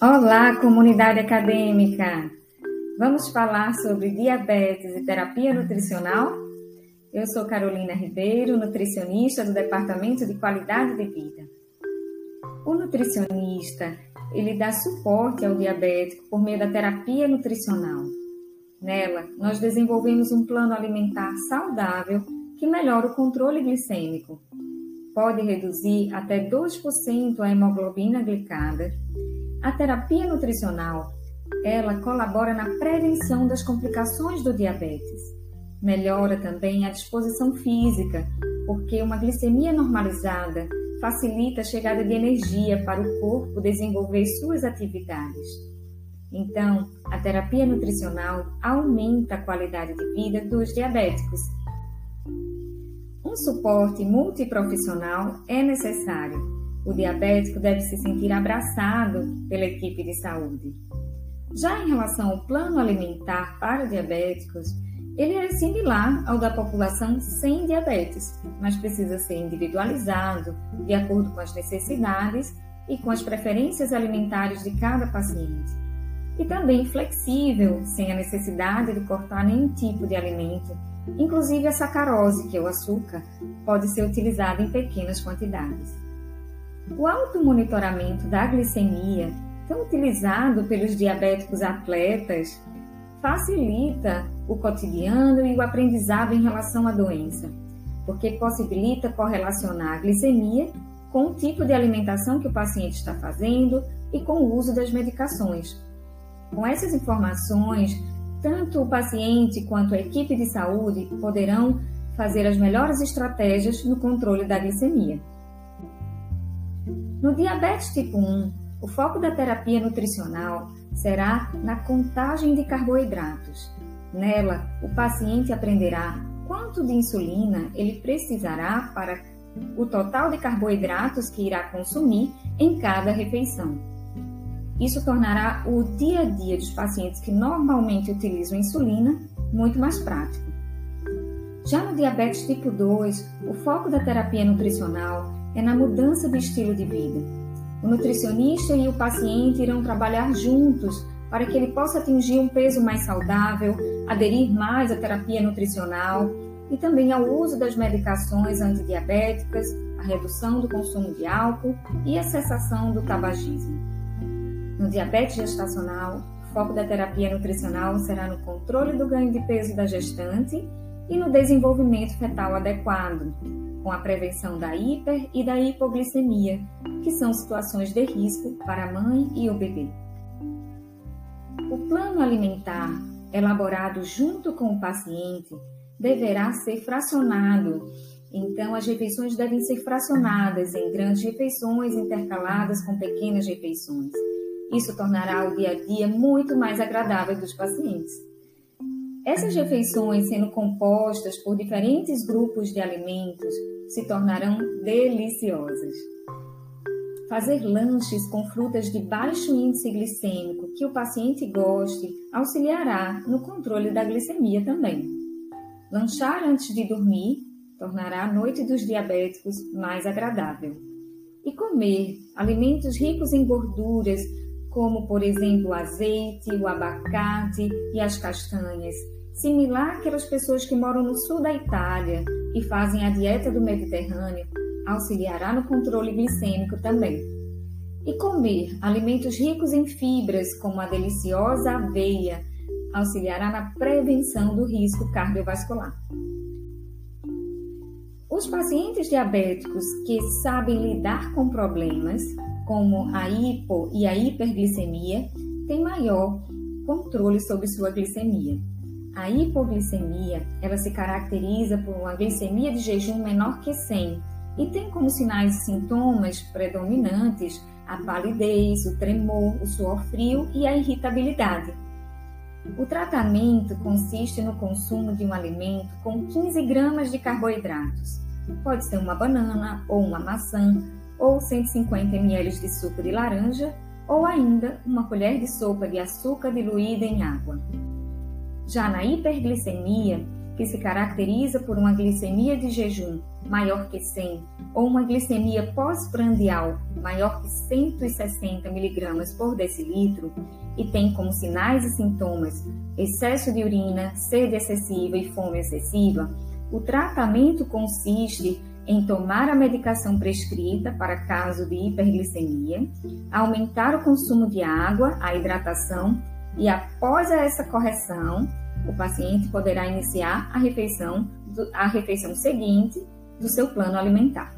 Olá, comunidade acadêmica! Vamos falar sobre diabetes e terapia nutricional? Eu sou Carolina Ribeiro, nutricionista do Departamento de Qualidade de Vida. O nutricionista, ele dá suporte ao diabético por meio da terapia nutricional. Nela, nós desenvolvemos um plano alimentar saudável que melhora o controle glicêmico. Pode reduzir até 2% a hemoglobina glicada a terapia nutricional, ela colabora na prevenção das complicações do diabetes. Melhora também a disposição física, porque uma glicemia normalizada facilita a chegada de energia para o corpo desenvolver suas atividades. Então, a terapia nutricional aumenta a qualidade de vida dos diabéticos. Um suporte multiprofissional é necessário o diabético deve se sentir abraçado pela equipe de saúde. Já em relação ao plano alimentar para diabéticos, ele é similar ao da população sem diabetes, mas precisa ser individualizado de acordo com as necessidades e com as preferências alimentares de cada paciente. E também flexível, sem a necessidade de cortar nenhum tipo de alimento, inclusive a sacarose, que é o açúcar, pode ser utilizada em pequenas quantidades. O automonitoramento da glicemia, tão utilizado pelos diabéticos atletas, facilita o cotidiano e o aprendizado em relação à doença, porque possibilita correlacionar a glicemia com o tipo de alimentação que o paciente está fazendo e com o uso das medicações. Com essas informações, tanto o paciente quanto a equipe de saúde poderão fazer as melhores estratégias no controle da glicemia. No diabetes tipo 1, o foco da terapia nutricional será na contagem de carboidratos. Nela, o paciente aprenderá quanto de insulina ele precisará para o total de carboidratos que irá consumir em cada refeição. Isso tornará o dia a dia dos pacientes que normalmente utilizam insulina muito mais prático. Já no diabetes tipo 2, o foco da terapia nutricional é na mudança do estilo de vida. O nutricionista e o paciente irão trabalhar juntos para que ele possa atingir um peso mais saudável, aderir mais à terapia nutricional e também ao uso das medicações antidiabéticas, a redução do consumo de álcool e a cessação do tabagismo. No diabetes gestacional, o foco da terapia nutricional será no controle do ganho de peso da gestante e no desenvolvimento fetal adequado, com a prevenção da hiper e da hipoglicemia, que são situações de risco para a mãe e o bebê. O plano alimentar, elaborado junto com o paciente, deverá ser fracionado. Então, as refeições devem ser fracionadas em grandes refeições intercaladas com pequenas refeições. Isso tornará o dia a dia muito mais agradável dos pacientes. Essas refeições, sendo compostas por diferentes grupos de alimentos, se tornarão deliciosas. Fazer lanches com frutas de baixo índice glicêmico que o paciente goste auxiliará no controle da glicemia também. Lanchar antes de dormir tornará a noite dos diabéticos mais agradável. E comer alimentos ricos em gorduras, como por exemplo o azeite, o abacate e as castanhas, similar àquelas pessoas que moram no sul da Itália e fazem a dieta do Mediterrâneo, auxiliará no controle glicêmico também. E comer alimentos ricos em fibras, como a deliciosa aveia, auxiliará na prevenção do risco cardiovascular. Os pacientes diabéticos que sabem lidar com problemas, como a hipo e a hiperglicemia, têm maior controle sobre sua glicemia. A hipoglicemia, ela se caracteriza por uma glicemia de jejum menor que 100 e tem como sinais e sintomas predominantes a palidez, o tremor, o suor frio e a irritabilidade. O tratamento consiste no consumo de um alimento com 15 gramas de carboidratos. Pode ser uma banana ou uma maçã, ou 150 ml de suco de laranja, ou ainda uma colher de sopa de açúcar diluída em água. Já na hiperglicemia, que se caracteriza por uma glicemia de jejum maior que 100 ou uma glicemia pós-prandial maior que 160 mg por decilitro e tem como sinais e sintomas excesso de urina, sede excessiva e fome excessiva, o tratamento consiste em tomar a medicação prescrita para caso de hiperglicemia, aumentar o consumo de água, a hidratação e após essa correção, o paciente poderá iniciar a refeição, a refeição seguinte do seu plano alimentar.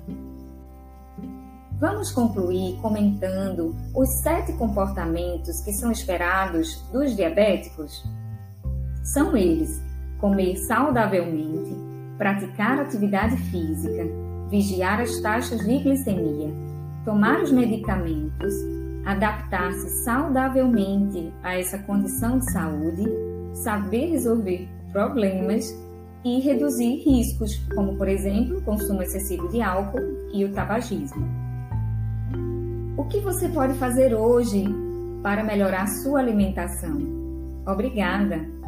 Vamos concluir comentando os sete comportamentos que são esperados dos diabéticos? São eles: comer saudavelmente, praticar atividade física, vigiar as taxas de glicemia, tomar os medicamentos, adaptar-se saudavelmente a essa condição de saúde, saber resolver problemas e reduzir riscos, como por exemplo o consumo excessivo de álcool e o tabagismo. O que você pode fazer hoje para melhorar sua alimentação? Obrigada!